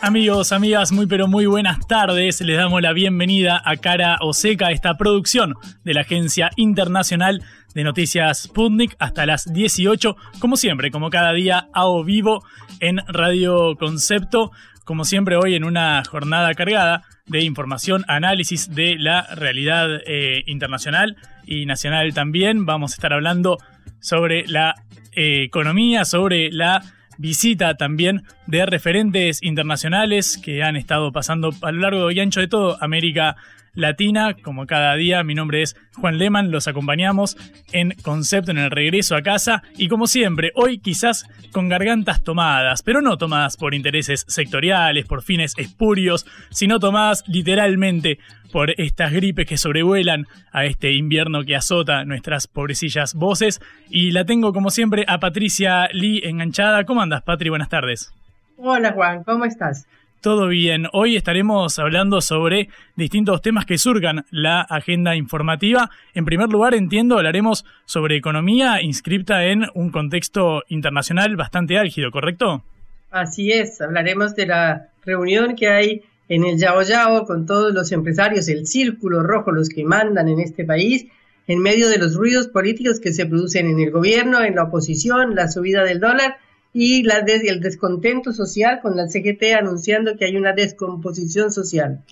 Amigos, amigas, muy pero muy buenas tardes. Les damos la bienvenida a Cara o Seca, esta producción de la Agencia Internacional de Noticias Sputnik hasta las 18, como siempre, como cada día, a o vivo en Radio Concepto, como siempre hoy en una jornada cargada de información, análisis de la realidad eh, internacional y nacional también. Vamos a estar hablando sobre la eh, economía, sobre la visita también de referentes internacionales que han estado pasando a lo largo y ancho de todo América Latina, como cada día. Mi nombre es Juan Leman, los acompañamos en Concepto en el regreso a casa y como siempre, hoy quizás con gargantas tomadas, pero no tomadas por intereses sectoriales, por fines espurios, sino tomadas literalmente por estas gripes que sobrevuelan a este invierno que azota nuestras pobrecillas voces. Y la tengo como siempre a Patricia Lee enganchada. ¿Cómo andas, Patri? Buenas tardes. Hola, Juan, ¿cómo estás? Todo bien. Hoy estaremos hablando sobre distintos temas que surgan la agenda informativa. En primer lugar, entiendo, hablaremos sobre economía inscripta en un contexto internacional bastante álgido, ¿correcto? Así es, hablaremos de la reunión que hay en el Yao Yao con todos los empresarios, el círculo rojo, los que mandan en este país, en medio de los ruidos políticos que se producen en el gobierno, en la oposición, la subida del dólar y la el descontento social con la CGT anunciando que hay una descomposición social.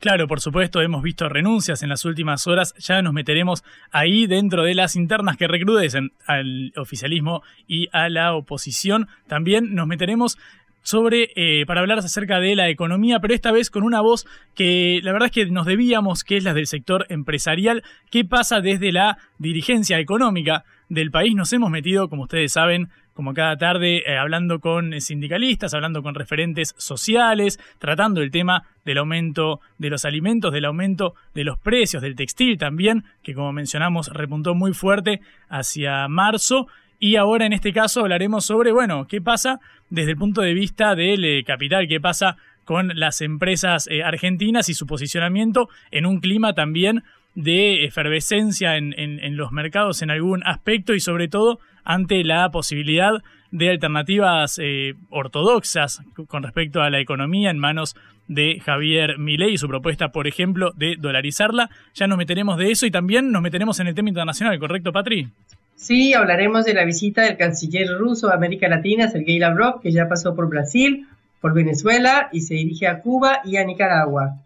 Claro, por supuesto, hemos visto renuncias en las últimas horas, ya nos meteremos ahí dentro de las internas que recrudecen al oficialismo y a la oposición. También nos meteremos sobre eh, para hablar acerca de la economía, pero esta vez con una voz que la verdad es que nos debíamos, que es la del sector empresarial. ¿Qué pasa desde la dirigencia económica del país? Nos hemos metido, como ustedes saben, como cada tarde, eh, hablando con sindicalistas, hablando con referentes sociales, tratando el tema del aumento de los alimentos, del aumento de los precios, del textil también, que como mencionamos repuntó muy fuerte hacia marzo. Y ahora en este caso hablaremos sobre, bueno, qué pasa desde el punto de vista del eh, capital, qué pasa con las empresas eh, argentinas y su posicionamiento en un clima también de efervescencia en, los mercados en algún aspecto y sobre todo ante la posibilidad de alternativas eh, ortodoxas con respecto a la economía en manos de Javier Milei y su propuesta, por ejemplo, de dolarizarla. Ya nos meteremos de eso y también nos meteremos en el tema internacional, ¿correcto, Patri? Sí, hablaremos de la visita del canciller ruso a América Latina, Sergei Lavrov, que ya pasó por Brasil, por Venezuela y se dirige a Cuba y a Nicaragua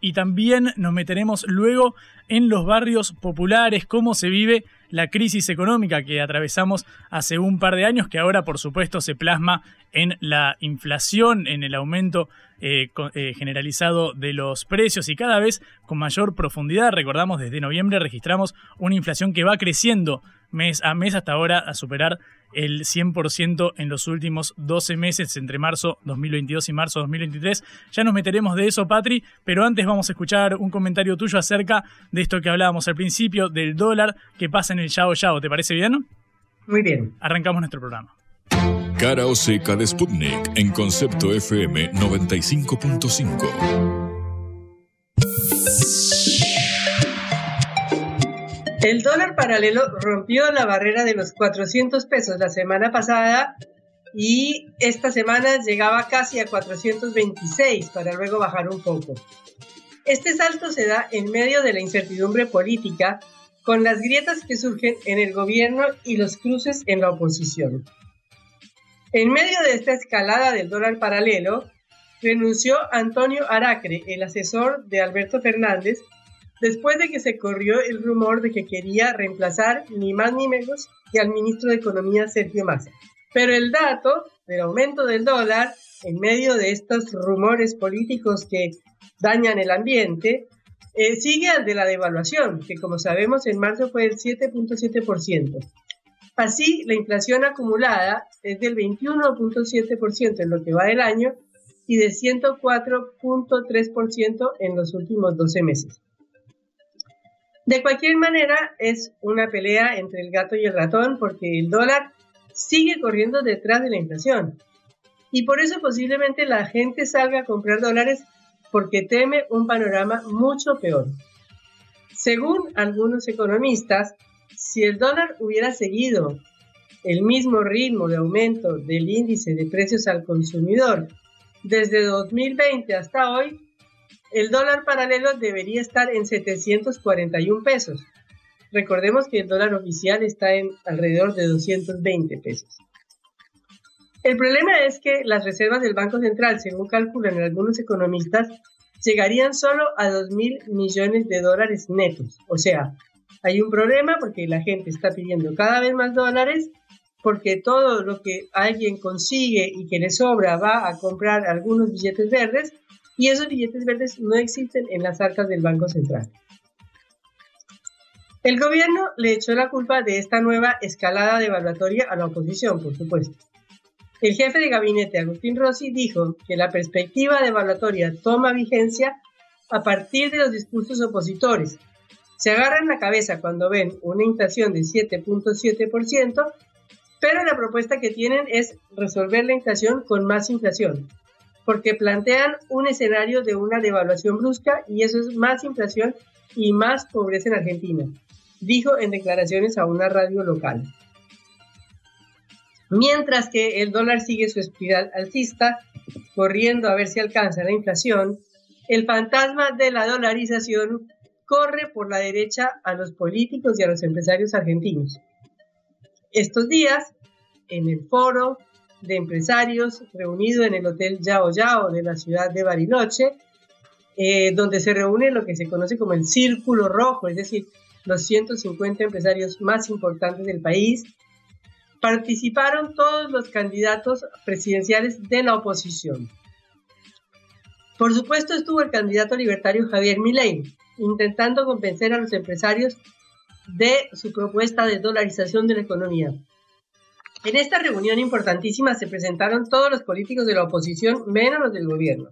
y también nos meteremos luego en los barrios populares, cómo se vive la crisis económica que atravesamos hace un par de años, que ahora por supuesto se plasma en la inflación, en el aumento eh, eh, generalizado de los precios y cada vez con mayor profundidad. Recordamos, desde noviembre registramos una inflación que va creciendo mes a mes hasta ahora a superar el 100% en los últimos 12 meses entre marzo 2022 y marzo 2023. Ya nos meteremos de eso, Patri, pero antes vamos a escuchar un comentario tuyo acerca de esto que hablábamos al principio, del dólar que pasa en el Yao Yao. ¿Te parece bien? Muy bien. Arrancamos nuestro programa. Cara o seca de Sputnik en Concepto FM 95.5. El dólar paralelo rompió la barrera de los 400 pesos la semana pasada y esta semana llegaba casi a 426 para luego bajar un poco. Este salto se da en medio de la incertidumbre política con las grietas que surgen en el gobierno y los cruces en la oposición. En medio de esta escalada del dólar paralelo, renunció Antonio Aracre, el asesor de Alberto Fernández, después de que se corrió el rumor de que quería reemplazar ni más ni menos que al ministro de Economía Sergio Massa. Pero el dato del aumento del dólar en medio de estos rumores políticos que dañan el ambiente, eh, sigue al de la devaluación, que como sabemos en marzo fue del 7.7%. Así, la inflación acumulada es del 21.7% en lo que va del año y de 104.3% en los últimos 12 meses. De cualquier manera, es una pelea entre el gato y el ratón porque el dólar sigue corriendo detrás de la inflación. Y por eso posiblemente la gente salga a comprar dólares porque teme un panorama mucho peor. Según algunos economistas, si el dólar hubiera seguido el mismo ritmo de aumento del índice de precios al consumidor desde 2020 hasta hoy, el dólar paralelo debería estar en 741 pesos. Recordemos que el dólar oficial está en alrededor de 220 pesos. El problema es que las reservas del Banco Central, según calculan algunos economistas, llegarían solo a 2 mil millones de dólares netos. O sea, hay un problema porque la gente está pidiendo cada vez más dólares, porque todo lo que alguien consigue y que le sobra va a comprar algunos billetes verdes y esos billetes verdes no existen en las arcas del Banco Central. El gobierno le echó la culpa de esta nueva escalada devaluatoria a la oposición, por supuesto. El jefe de gabinete, Agustín Rossi, dijo que la perspectiva de evaluatoria toma vigencia a partir de los discursos opositores. Se agarran la cabeza cuando ven una inflación de 7.7%, pero la propuesta que tienen es resolver la inflación con más inflación, porque plantean un escenario de una devaluación brusca y eso es más inflación y más pobreza en Argentina, dijo en declaraciones a una radio local. Mientras que el dólar sigue su espiral alcista, corriendo a ver si alcanza la inflación, el fantasma de la dolarización corre por la derecha a los políticos y a los empresarios argentinos. Estos días, en el foro de empresarios reunido en el Hotel Yao Yao de la ciudad de Bariloche, eh, donde se reúne lo que se conoce como el Círculo Rojo, es decir, los 150 empresarios más importantes del país, participaron todos los candidatos presidenciales de la oposición. Por supuesto estuvo el candidato libertario Javier Milei, intentando convencer a los empresarios de su propuesta de dolarización de la economía. En esta reunión importantísima se presentaron todos los políticos de la oposición, menos los del gobierno.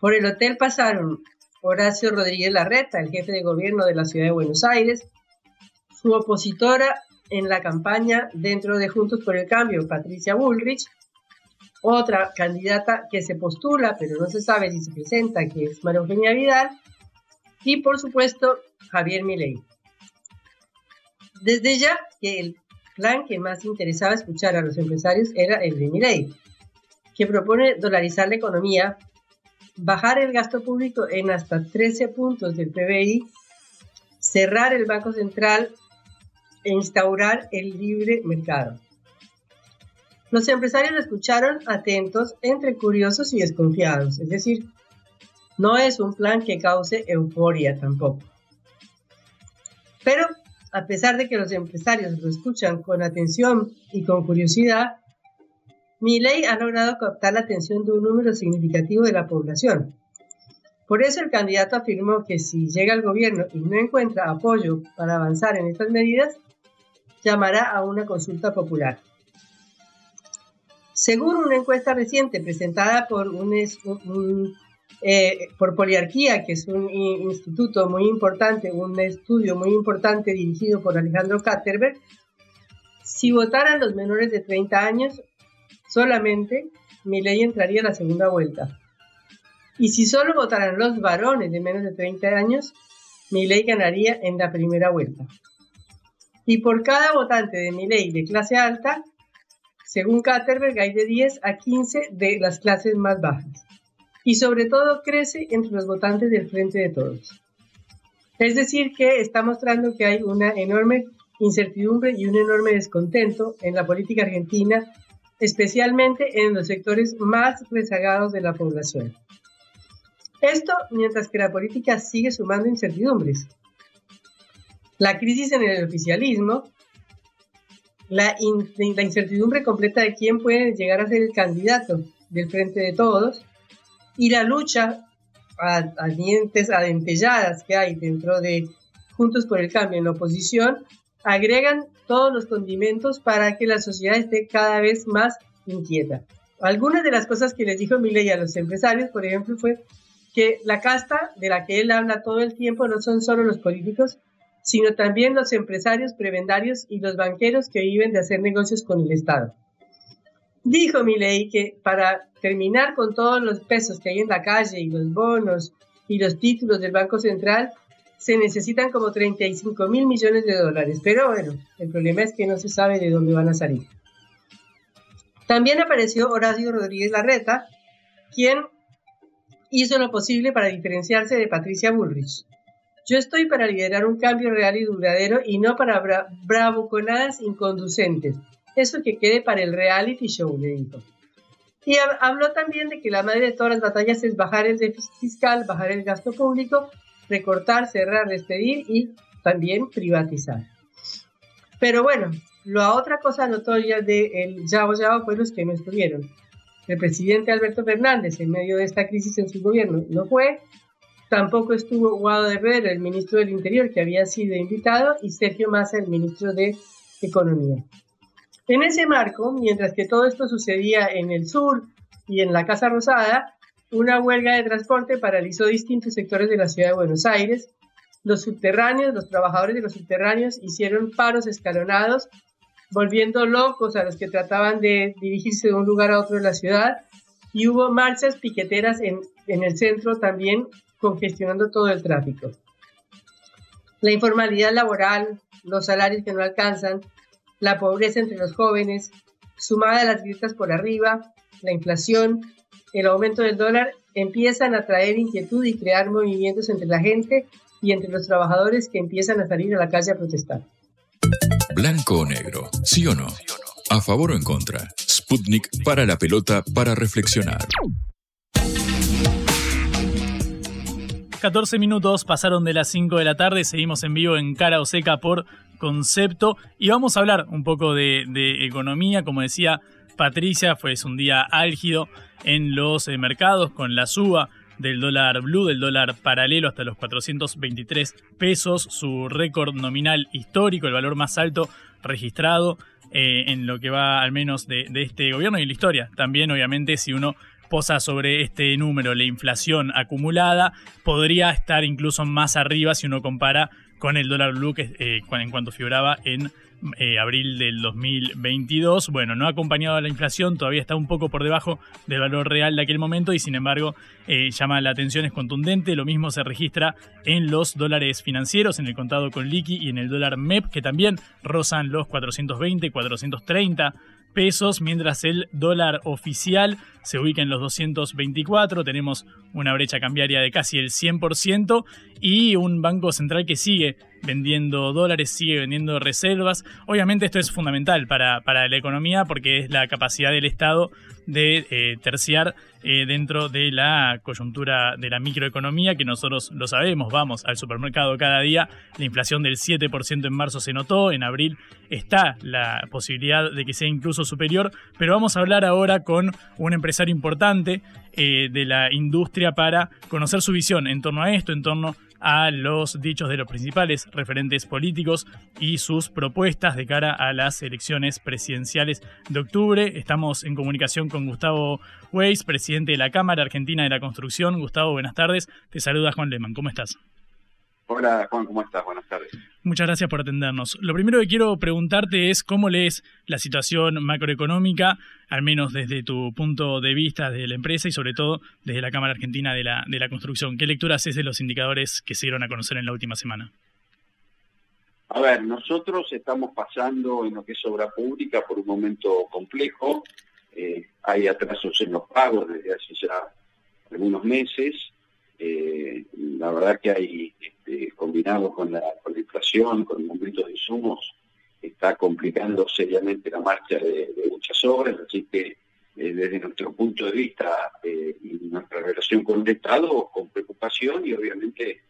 Por el hotel pasaron Horacio Rodríguez Larreta, el jefe de gobierno de la ciudad de Buenos Aires, su opositora en la campaña dentro de Juntos por el Cambio, Patricia Bullrich, otra candidata que se postula, pero no se sabe si se presenta, que es María Eugenia Vidal, y por supuesto Javier Milei. Desde ya que el plan que más interesaba escuchar a los empresarios era el de Milei, que propone dolarizar la economía, bajar el gasto público en hasta 13 puntos del PBI, cerrar el Banco Central e instaurar el libre mercado. Los empresarios lo escucharon atentos, entre curiosos y desconfiados, es decir, no es un plan que cause euforia tampoco. Pero, a pesar de que los empresarios lo escuchan con atención y con curiosidad, mi ley ha logrado captar la atención de un número significativo de la población. Por eso el candidato afirmó que si llega al gobierno y no encuentra apoyo para avanzar en estas medidas, llamará a una consulta popular. Según una encuesta reciente presentada por, un, eh, por Poliarquía, que es un instituto muy importante, un estudio muy importante dirigido por Alejandro Katterberg, si votaran los menores de 30 años, solamente mi ley entraría a la segunda vuelta. Y si solo votaran los varones de menos de 30 años, mi ley ganaría en la primera vuelta. Y por cada votante de mi ley de clase alta, según Katterberg, hay de 10 a 15 de las clases más bajas. Y sobre todo crece entre los votantes del Frente de Todos. Es decir, que está mostrando que hay una enorme incertidumbre y un enorme descontento en la política argentina, especialmente en los sectores más rezagados de la población. Esto mientras que la política sigue sumando incertidumbres. La crisis en el oficialismo, la, incertidumbre completa de quién puede llegar a ser el candidato del frente de todos y la lucha a, a dientes adentelladas que hay dentro de Juntos por el Cambio en oposición agregan todos los condimentos para que la sociedad esté cada vez más inquieta. Algunas de las cosas que les dijo Milei a los empresarios, por ejemplo, fue que la casta de la que él habla todo el tiempo no son solo los políticos, sino también los empresarios prebendarios y los banqueros que viven de hacer negocios con el Estado. Dijo Milei que para terminar con todos los pesos que hay en la calle y los bonos y los títulos del Banco Central, se necesitan como 35 mil millones de dólares. Pero bueno, el problema es que no se sabe de dónde van a salir. También apareció Horacio Rodríguez Larreta, quien hizo lo posible para diferenciarse de Patricia Bullrich. Yo estoy para liderar un cambio real y duradero y no para bra bravuconadas inconducentes. Eso que quede para el reality show, le dijo. Y habló también de que la madre de todas las batallas es bajar el déficit fiscal, bajar el gasto público recortar, cerrar, despedir y también privatizar. Pero bueno, la otra cosa notoria del Yao Yao fue los que no estuvieron. El presidente Alberto Fernández, en medio de esta crisis en su gobierno, no fue. Tampoco estuvo Guado de Herrera, el ministro del Interior, que había sido invitado, y Sergio Massa, el ministro de Economía. En ese marco, mientras que todo esto sucedía en el sur y en la Casa Rosada, una huelga de transporte paralizó distintos sectores de la ciudad de Buenos Aires. Los subterráneos, los trabajadores de los subterráneos hicieron paros escalonados, volviendo locos a los que trataban de dirigirse de un lugar a otro de la ciudad. Y hubo marchas piqueteras en, en el centro también, congestionando todo el tráfico. La informalidad laboral, los salarios que no alcanzan, la pobreza entre los jóvenes, sumada a las grietas por arriba, la inflación, el aumento del dólar empiezan a traer inquietud y crear movimientos entre la gente y entre los trabajadores que empiezan a salir a la calle a protestar. Blanco o negro, sí o no. A favor o en contra. Sputnik para la pelota para reflexionar. 14 minutos pasaron de las 5 de la tarde, seguimos en vivo en Cara o Seca por concepto y vamos a hablar un poco de, economía, como decía Patricia, fue un día álgido en los eh, mercados con la suba del dólar blue, del dólar paralelo hasta los 423 pesos, su récord nominal histórico, el valor más alto registrado eh, en lo que va al menos de, de este gobierno y en la historia. También, obviamente, si uno posa sobre este número la inflación acumulada, podría estar incluso más arriba si uno compara con el dólar blue que, eh, en cuanto figuraba en eh, abril del 2022. Bueno, no ha acompañado a la inflación, todavía está un poco por debajo del valor real de aquel momento y sin embargo eh, llama la atención, es contundente. Lo mismo se registra en los dólares financieros, en el contado con liqui y en el dólar MEP, que también rozan los 420, 430 pesos, mientras el dólar oficial se ubica en los 224, tenemos una brecha cambiaria de casi el 100% y un banco central que sigue vendiendo dólares, sigue vendiendo reservas. Obviamente esto es fundamental para, para la economía porque es la capacidad del Estado de eh, terciar eh, dentro de la coyuntura de la microeconomía, que nosotros lo sabemos, vamos al supermercado cada día, la inflación del 7% en marzo se notó, en abril está la posibilidad de que sea incluso superior, pero vamos a hablar ahora con un empresario importante eh, de la industria para conocer su visión en torno a esto, en torno a los dichos de los principales referentes políticos y sus propuestas de cara a las elecciones presidenciales de octubre. Estamos en comunicación con Gustavo Weiss, presidente de la Cámara Argentina de la Construcción. Gustavo, buenas tardes. Te saluda Juan Lehmann. ¿Cómo estás? Hola Juan, ¿cómo estás? Buenas tardes. Muchas gracias por atendernos. Lo primero que quiero preguntarte es cómo lees la situación macroeconómica, al menos desde tu punto de vista de la empresa y sobre todo desde la Cámara Argentina de la, de la Construcción. ¿Qué lectura haces de los indicadores que se dieron a conocer en la última semana? A ver, nosotros estamos pasando en lo que es obra pública por un momento complejo. Eh, hay atrasos en los pagos desde hace ya algunos meses. Eh, la verdad que hay, este, combinado con la, inflación, con el aumento de insumos, está complicando seriamente la marcha de, muchas obras, así que eh, desde nuestro punto de vista eh, y nuestra relación con el Estado con preocupación y obviamente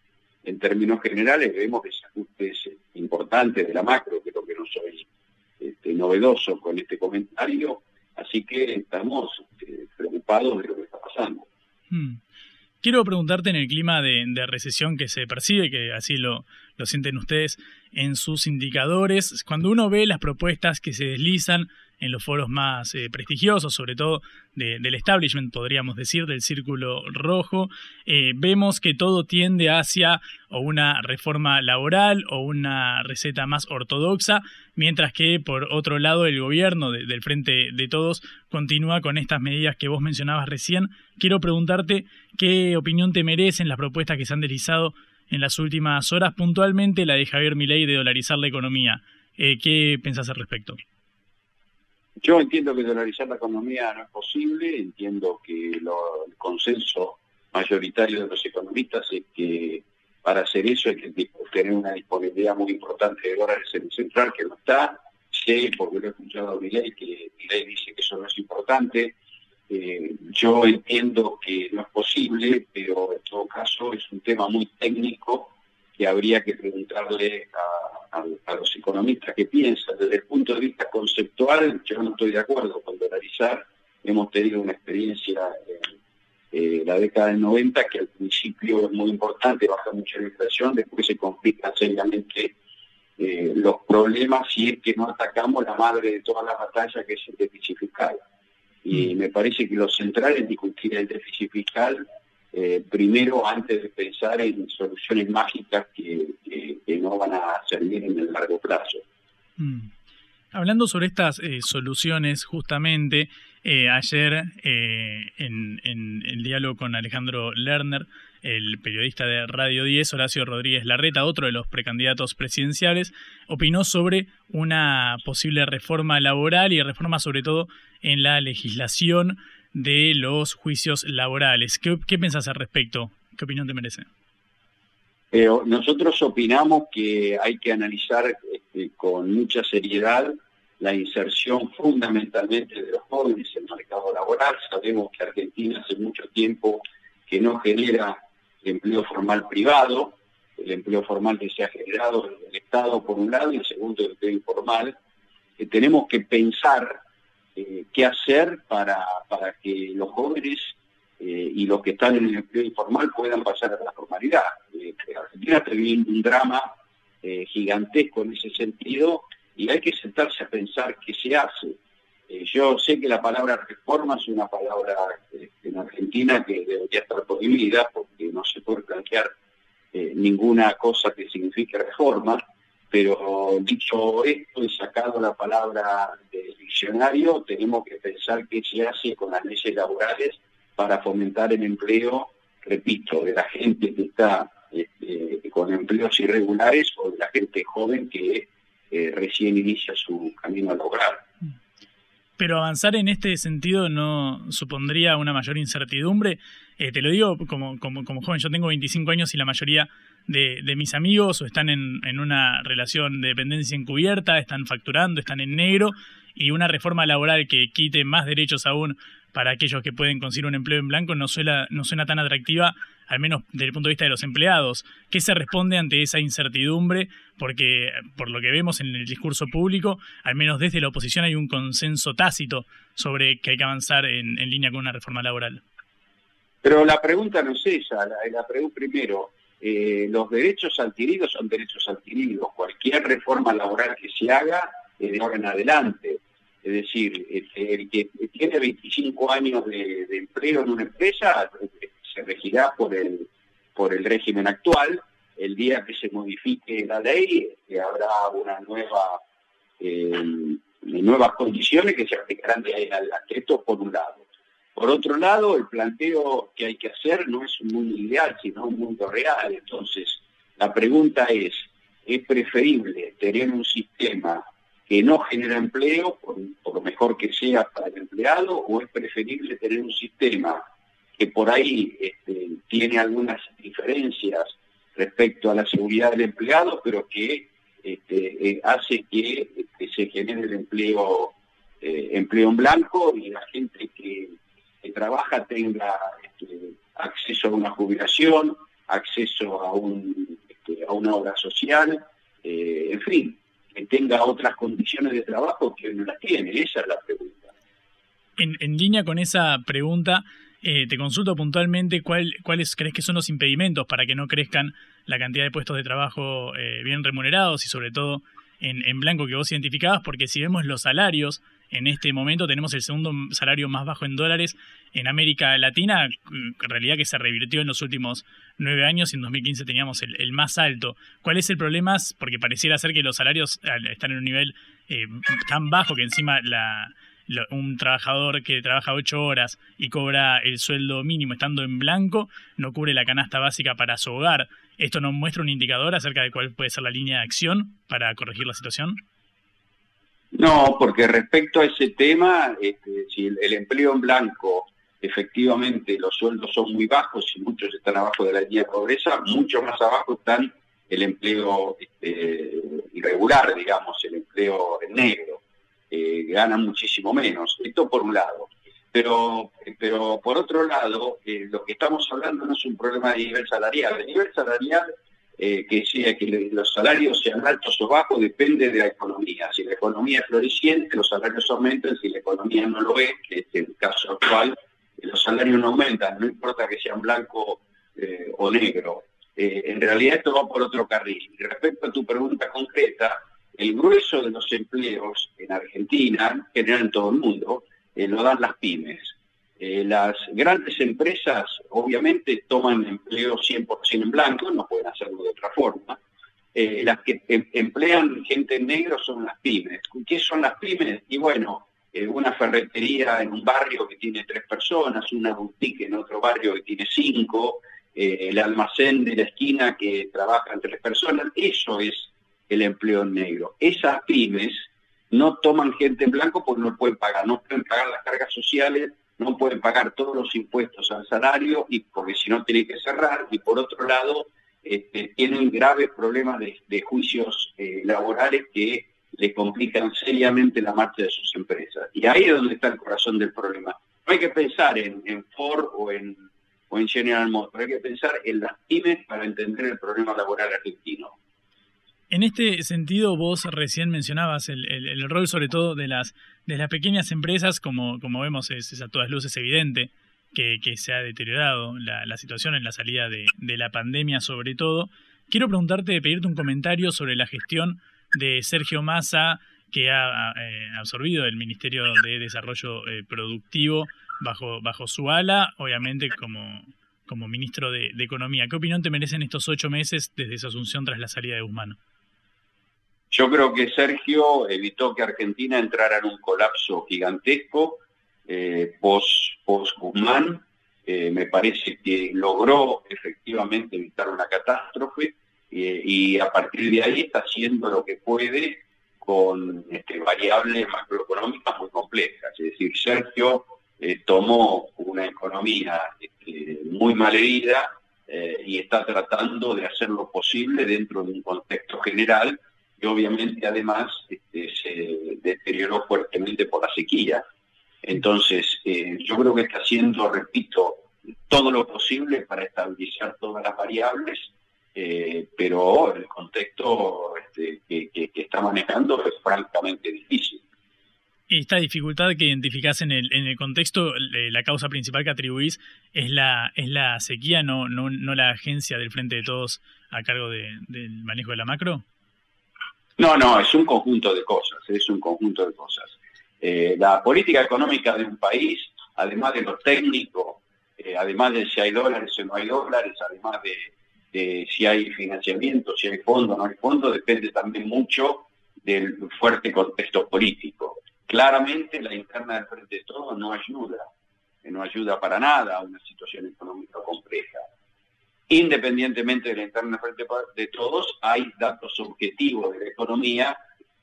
en términos generales vemos desajustes importantes de la macro, creo que no soy este, novedoso con este comentario, así que estamos este, preocupados de lo que está pasando. Hmm. Quiero preguntarte en el clima de, recesión que se percibe, que así lo, lo sienten ustedes en sus indicadores, cuando uno ve las propuestas que se deslizan en los foros más eh, prestigiosos, sobre todo del establishment, podríamos decir, del círculo rojo, eh, vemos que todo tiende hacia o una reforma laboral o una receta más ortodoxa, mientras que por otro lado el gobierno del Frente de Todos continúa con estas medidas que vos mencionabas recién. Quiero preguntarte qué opinión te merecen las propuestas que se han deslizado en las últimas horas, puntualmente la de Javier Milei de dolarizar la economía. Eh, ¿Qué pensás al respecto? Yo entiendo que dolarizar la economía no es posible, entiendo que el consenso mayoritario de los economistas es que para hacer eso hay que tener una disponibilidad muy importante de dólares en el central, que no está. Sé, porque lo he escuchado a Milei, que Milei dice que eso no es importante. Eh, yo entiendo que no es posible, pero en todo caso es un tema muy técnico que habría que preguntarle a, los economistas qué piensan. Desde el punto de vista conceptual, yo no estoy de acuerdo con dolarizar. Hemos tenido una experiencia en eh, la década del 90 que al principio es muy importante, baja mucho la inflación, después se complican seriamente eh, los problemas si es que no atacamos la madre de todas las batallas que es el déficit fiscal. Y mm. me parece que lo central es discutir el déficit fiscal eh, primero antes de pensar en soluciones mágicas que, no van a servir en el largo plazo. Mm. Hablando sobre estas eh, soluciones, justamente eh, ayer en, el diálogo con Alejandro Lerner, el periodista de Radio 10, Horacio Rodríguez Larreta, otro de los precandidatos presidenciales, opinó sobre una posible reforma laboral y reforma sobre todo en la legislación de los juicios laborales. ¿Qué, qué pensás al respecto? ¿Qué opinión te merece? Eh, nosotros opinamos que hay que analizar este, con mucha seriedad la inserción fundamentalmente de los jóvenes en el mercado laboral. Sabemos que Argentina hace mucho tiempo que no genera empleo formal privado, el empleo formal que se ha generado en el Estado por un lado y el segundo el empleo informal. tenemos que pensar eh, qué hacer para, para que los jóvenes eh, y los que están en el empleo informal puedan pasar a la formalidad. Eh, Argentina está viviendo un drama gigantesco en ese sentido y hay que sentarse a pensar qué se hace. yo sé que la palabra reforma es una palabra en Argentina que debería estar prohibida porque no se puede plantear ninguna cosa que signifique reforma, pero dicho esto y sacado la palabra del diccionario, tenemos que pensar qué se hace con las leyes laborales para fomentar el empleo, repito, de la gente que está este, con empleos irregulares o de la gente joven que eh, recién inicia su camino a lograr. Pero avanzar en este sentido no supondría una mayor incertidumbre. Eh, te lo digo como, joven, yo tengo 25 años y la mayoría de, de mis amigos o están en, en, una relación de dependencia encubierta, están facturando, están en negro y una reforma laboral que quite más derechos aún para aquellos que pueden conseguir un empleo en blanco no suena, no suena tan atractiva, al menos desde el punto de vista de los empleados. ¿Qué se responde ante esa incertidumbre? Porque por lo que vemos en el discurso público, al menos desde la oposición hay un consenso tácito sobre que hay que avanzar en, línea con una reforma laboral. Pero la pregunta no es esa, la, la pregunta primero, eh, los derechos adquiridos son derechos adquiridos. Cualquier reforma laboral que se haga es de ahora en adelante. Es decir, este, el que tiene 25 años de, empleo en una empresa se regirá por el, por el régimen actual. El día que se modifique la ley, que habrá una nueva, eh, nuevas condiciones que se aplicarán de ahí en adelante. Esto por un lado. Por otro lado, el planteo que hay que hacer no es un mundo ideal, sino un mundo real. Entonces, la pregunta es, ¿es preferible tener un sistema que no genera empleo, por, lo mejor que sea para el empleado, o es preferible tener un sistema que por ahí este, tiene algunas diferencias respecto a la seguridad del empleado, pero que este, eh, hace que, se genere el empleo eh, empleo en blanco y la gente que, trabaja tenga este, acceso a una jubilación, acceso a, un, este, a una obra social, eh, en fin, que tenga otras condiciones de trabajo que no las tiene. Esa es la pregunta. En, en línea con esa pregunta, eh, te consulto puntualmente cuáles crees que son los impedimentos para que no crezcan la cantidad de puestos de trabajo eh, bien remunerados y sobre todo en, en, blanco que vos identificabas, porque si vemos los salarios, en este momento tenemos el segundo salario más bajo en dólares en América Latina, en realidad que se revirtió en los últimos nueve años y en 2015 teníamos el, más alto. ¿Cuál es el problema? Porque pareciera ser que los salarios están en un nivel eh, tan bajo que encima la, un trabajador que trabaja ocho horas y cobra el sueldo mínimo estando en blanco, no cubre la canasta básica para su hogar. ¿Esto nos muestra un indicador acerca de cuál puede ser la línea de acción para corregir la situación? No, porque respecto a ese tema, este, si el, empleo en blanco, efectivamente los sueldos son muy bajos y muchos están abajo de la línea de pobreza, mucho más abajo están el empleo este, irregular, digamos, el empleo en negro eh, ganan muchísimo menos. Esto por un lado. Pero, pero por otro lado, eh, lo que estamos hablando no es un problema de nivel salarial. El nivel salarial, eh, que sea que los salarios sean altos o bajos, depende de la economía. Si la economía es floreciente, los salarios aumentan. Si la economía no lo es, que es el caso actual, los salarios no aumentan, no importa que sean blanco o negro. en realidad esto va por otro carril. Respecto a tu pregunta concreta, el grueso de los empleos en Argentina, en general en todo el mundo, eh, lo dan las pymes. Eh, las grandes empresas obviamente toman empleo 100% en blanco, no pueden hacerlo de otra forma. Eh, las que em, emplean gente en negro son las pymes. ¿Qué son las pymes? Y bueno, una ferretería en un barrio que tiene tres personas, una boutique en otro barrio que tiene cinco, el almacén de la esquina que trabaja en tres personas, eso es el empleo negro. Esas pymes no toman gente en blanco porque no pueden pagar, no pueden pagar las cargas sociales, no pueden pagar todos los impuestos al salario y porque si no tienen que cerrar y por otro lado este, tienen graves problemas de, juicios eh, laborales que le complican seriamente la marcha de sus empresas. Y ahí es donde está el corazón del problema. No hay que pensar en, Ford o en, o en General Motors, hay que pensar en las pymes para entender el problema laboral argentino. En este sentido, vos recién mencionabas el, rol sobre todo de las, de las pequeñas empresas, como, como vemos es, a todas luces evidente que, se ha deteriorado la, situación en la salida de, la pandemia sobre todo. Quiero preguntarte, pedirte un comentario sobre la gestión de Sergio Massa, que ha eh, absorbido el Ministerio de Desarrollo eh, Productivo bajo, bajo su ala, obviamente como, como ministro de, de, Economía. ¿Qué opinión te merecen estos ocho meses desde su asunción tras la salida de Guzmán? Yo creo que Sergio evitó que Argentina entrara en un colapso gigantesco eh, post, Guzmán. Eh, me parece que logró efectivamente evitar una catástrofe eh, y a partir de ahí está haciendo lo que puede con este, variables macroeconómicas muy complejas. Es decir, Sergio tomó una economía este, muy mal herida y está tratando de hacer lo posible dentro de un contexto general obviamente además este, se deterioró fuertemente por la sequía. Entonces, eh, yo creo que está haciendo, repito, todo lo posible para estabilizar todas las variables, eh, pero el contexto este, que, está manejando es francamente difícil. Esta dificultad que identificás en el, en el contexto, la causa principal que atribuís es la, es la sequía, no, no, no la agencia del Frente de Todos a cargo del manejo de la macro? No, no, es un conjunto de cosas, es un conjunto de cosas. Eh, la política económica de un país, además de lo técnico, eh, además de si hay dólares o no hay dólares, además de, si hay financiamiento, si hay fondo o no hay fondo, depende también mucho del fuerte contexto político. Claramente la interna del Frente de Todos no ayuda, no ayuda para nada a una situación económica compleja. Independientemente de la interna frente de todos, hay datos objetivos de la economía,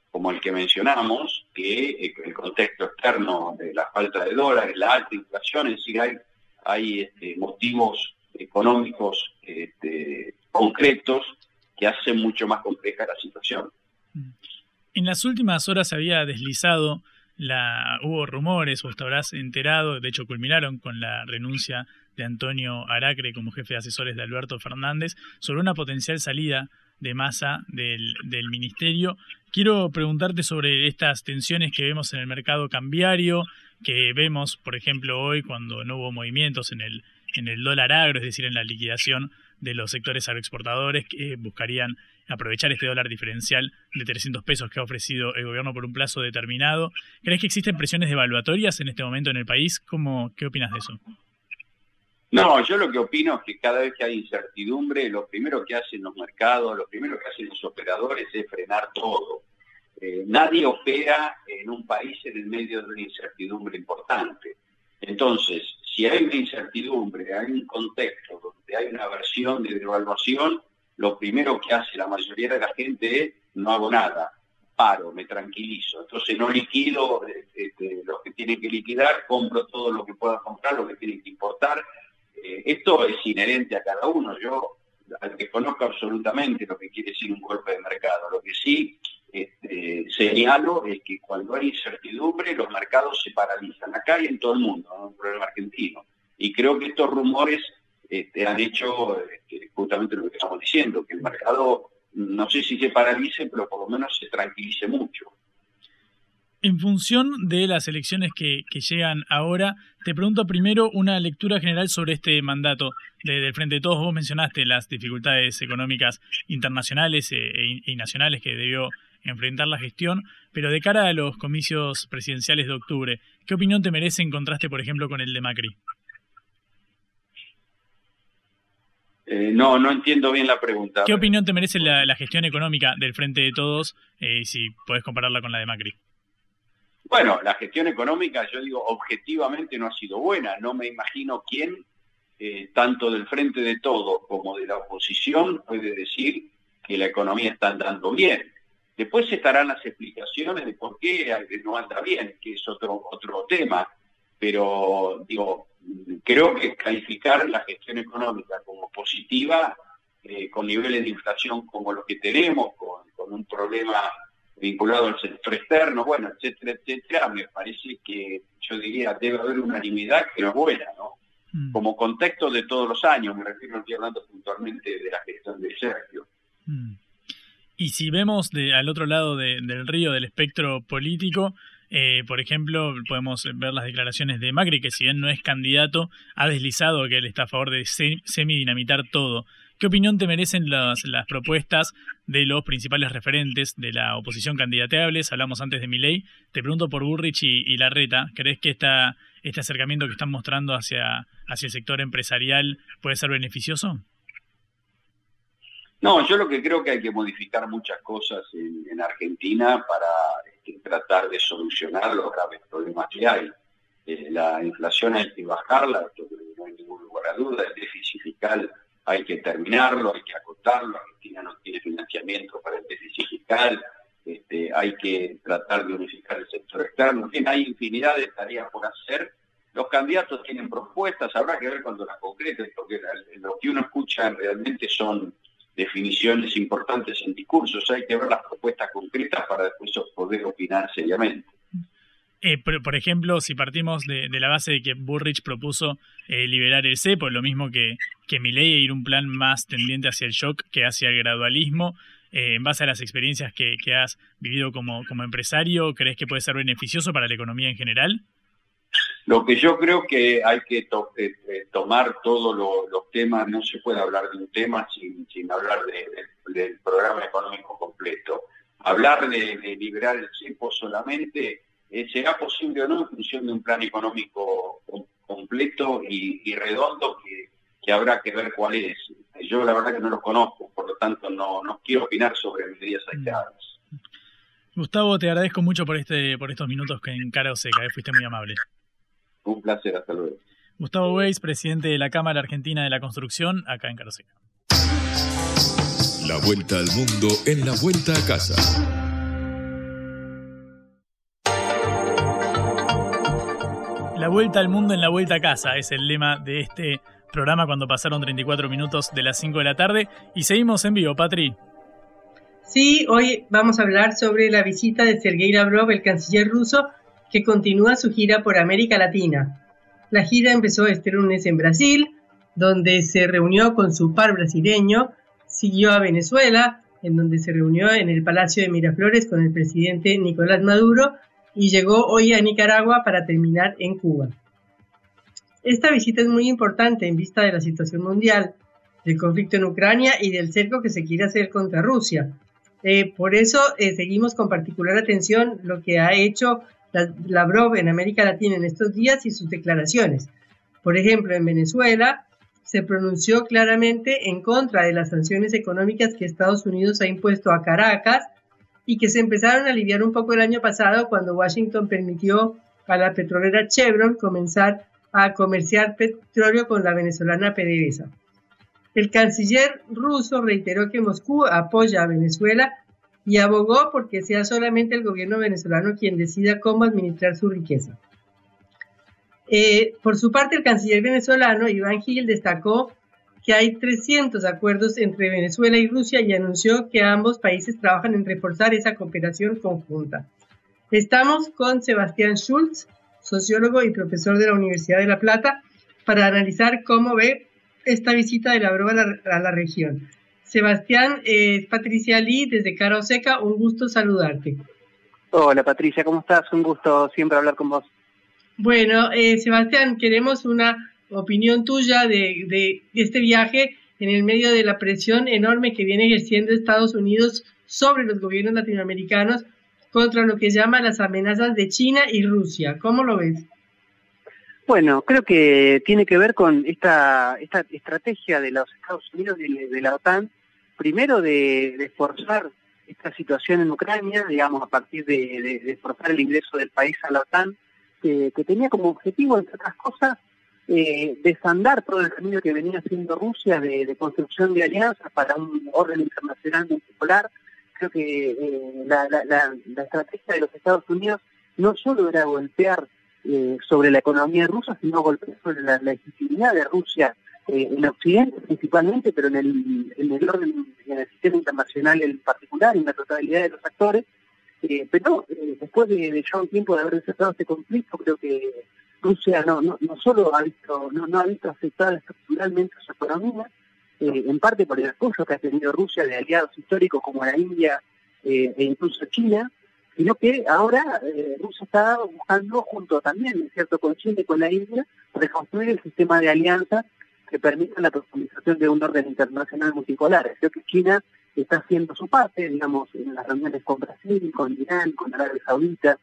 como el que mencionamos, que el contexto externo de la falta de dólares, la alta inflación, en sí hay, hay este, motivos económicos este, concretos que hacen mucho más compleja la situación. En las últimas horas se había deslizado la, hubo rumores, o estarás enterado, de hecho culminaron con la renuncia de Antonio Aracre como jefe de asesores de Alberto Fernández, sobre una potencial salida de masa del, ministerio. Quiero preguntarte sobre estas tensiones que vemos en el mercado cambiario, que vemos, por ejemplo, hoy cuando no hubo movimientos en el, en el dólar agro, es decir, en la liquidación de los sectores agroexportadores que buscarían aprovechar este dólar diferencial de 300 pesos que ha ofrecido el gobierno por un plazo determinado. ¿Crees que existen presiones devaluatorias en este momento en el país? ¿Cómo, ¿Qué opinas de eso? No, yo lo que opino es que cada vez que hay incertidumbre, lo primero que hacen los mercados, lo primero que hacen los operadores es frenar todo. Eh, nadie opera en un país en el medio de una incertidumbre importante. Entonces, si hay una incertidumbre, hay un contexto donde hay una versión de devaluación, lo primero que hace la mayoría de la gente es no hago nada, paro, me tranquilizo. Entonces no liquido eh, este, lo que tienen que liquidar, compro todo lo que pueda comprar, lo que tienen que importar. Eh, esto es inherente a cada uno. Yo al que conozco absolutamente lo que quiere decir un golpe de mercado. Lo que sí este, señalo es que cuando hay incertidumbre los mercados se paralizan. Acá y en todo el mundo, no un problema argentino. Y creo que estos rumores este, han hecho este, justamente lo que estamos diciendo, que el mercado no sé si se paralice, pero por lo menos se tranquilice mucho. En función de las elecciones que, llegan ahora, te pregunto primero una lectura general sobre este mandato del Frente de Todos. Vos mencionaste las dificultades económicas internacionales e, e, y nacionales que debió enfrentar la gestión, pero de cara a los comicios presidenciales de octubre, ¿qué opinión te merece en contraste, por ejemplo, con el de Macri? Eh, no, no entiendo bien la pregunta. ¿Qué opinión te merece la, gestión económica del Frente de Todos, eh, si podés compararla con la de Macri? Bueno, la gestión económica, yo digo, objetivamente no ha sido buena. No me imagino quién, eh, tanto del frente de todo como de la oposición, puede decir que la economía está andando bien. Después estarán las explicaciones de por qué no anda bien, que es otro, otro tema. Pero, digo, creo que calificar la gestión económica como positiva, eh, con niveles de inflación como los que tenemos, con un problema vinculado al sector externo, bueno, etcétera, etcétera, me parece que yo diría debe haber unanimidad que no es buena, ¿no? Mm. Como contexto de todos los años, me refiero, estoy hablando puntualmente de la gestión de Sergio. Mm. Y si vemos de, al otro lado del río del espectro político, eh, por ejemplo, podemos ver las declaraciones de Macri, que si bien no es candidato, ha deslizado que él está a favor de semidinamitar todo. ¿Qué opinión te merecen las, propuestas de los principales referentes de la oposición candidateables? Hablamos antes de Milei. Te pregunto por Burrich y, Larreta. ¿Crees que esta, este acercamiento que están mostrando hacia, hacia el sector empresarial puede ser beneficioso? No, yo lo que creo que hay que modificar muchas cosas en, Argentina para este, tratar de solucionar los graves problemas que hay. Eh, la inflación hay que bajarla, esto no hay ningún lugar a duda, el déficit fiscal hay que terminarlo, hay que acotarlo, Argentina no tiene financiamiento para el déficit fiscal, este, hay que tratar de unificar el sector externo, hay infinidad de tareas por hacer. Los candidatos tienen propuestas, habrá que ver cuando las concreten, porque lo que uno escucha realmente son definiciones importantes en discursos, hay que ver las propuestas concretas para después poder opinar seriamente. Eh, por, ejemplo, si partimos de, la base de que Burrich propuso eh, liberar el cepo, lo mismo que, que Milley, e ir un plan más tendiente hacia el shock que hacia el gradualismo, eh, en base a las experiencias que, has vivido como, empresario, ¿crees que puede ser beneficioso para la economía en general? Lo que yo creo que hay que tomar todos los temas, no se puede hablar de un tema sin, sin hablar del programa económico completo. Hablar de, liberar el cepo solamente eh, será posible o no en función de un plan económico completo y, redondo que, habrá que ver cuál es. Yo la verdad que no lo conozco, por lo tanto no, no quiero opinar sobre medidas aisladas. Gustavo, te agradezco mucho por este por estos minutos que en Cara o Seca, eh, fuiste muy amable. Un placer, hasta luego. Gustavo Weiss, presidente de la Cámara Argentina de la Construcción, acá en Cara Seca. La vuelta al mundo en la vuelta a casa. La vuelta al mundo en la vuelta a casa es el lema de este programa cuando pasaron 34 minutos de las 5 de la tarde y seguimos en vivo, Patri. Sí, hoy vamos a hablar sobre la visita de Sergei Lavrov, el canciller ruso, que continúa su gira por América Latina. La gira empezó este lunes en Brasil, donde se reunió con su par brasileño, siguió a Venezuela, en donde se reunió en el Palacio de Miraflores con el presidente Nicolás Maduro y llegó hoy a Nicaragua para terminar en Cuba. Esta visita es muy importante en vista de la situación mundial, del conflicto en Ucrania y del cerco que se quiere hacer contra Rusia. Eh, por eso eh, seguimos con particular atención lo que ha hecho Lavrov en América Latina en estos días y sus declaraciones. Por ejemplo, en Venezuela se pronunció claramente en contra de las sanciones económicas que Estados Unidos ha impuesto a Caracas y que se empezaron a aliviar un poco el año pasado cuando Washington permitió a la petrolera Chevron comenzar a comerciar petróleo con la venezolana PDVSA. El canciller ruso reiteró que Moscú apoya a Venezuela y abogó porque sea solamente el gobierno venezolano quien decida cómo administrar su riqueza. Eh, por su parte, el canciller venezolano Iván Gil destacó que hay 300 acuerdos entre Venezuela y Rusia y anunció que ambos países trabajan en reforzar esa cooperación conjunta. Estamos con Sebastián Schultz, sociólogo y profesor de la Universidad de La Plata, para analizar cómo ve esta visita de la broma a la, región. Sebastián, eh, Patricia Lee desde Caro Seca, un gusto saludarte. Hola Patricia, ¿cómo estás? Un gusto siempre hablar con vos. Bueno, eh, Sebastián, queremos una opinión tuya de, de, este viaje en el medio de la presión enorme que viene ejerciendo Estados Unidos sobre los gobiernos latinoamericanos contra lo que llama las amenazas de China y Rusia. ¿Cómo lo ves? Bueno, creo que tiene que ver con esta, esta estrategia de los Estados Unidos y de, la OTAN, primero de, de, forzar esta situación en Ucrania, digamos, a partir de, de, forzar el ingreso del país a la OTAN, que, tenía como objetivo, entre otras cosas, eh, desandar todo el camino que venía haciendo Rusia de, construcción de alianzas para un orden internacional multipolar. Creo que eh, la, estrategia de los Estados Unidos no solo era golpear eh, sobre la economía rusa, sino golpear sobre la, legitimidad de Rusia eh, en Occidente principalmente, pero en el, en el orden, en el sistema internacional en particular, en la totalidad de los actores. Eh, pero después de, ya un tiempo de haber desatado este conflicto, creo que Rusia no, no, no solo ha visto, no, no ha visto afectada estructuralmente su economía, en parte por el apoyo que ha tenido Rusia de aliados históricos como la India e incluso China, sino que ahora eh, Rusia está buscando, junto también, cierto?, con China y con la India, reconstruir el sistema de alianzas que permita la profundización de un orden internacional multipolar. Creo que China está haciendo su parte, digamos, en las reuniones con Brasil, con Irán, con Arabia Saudita,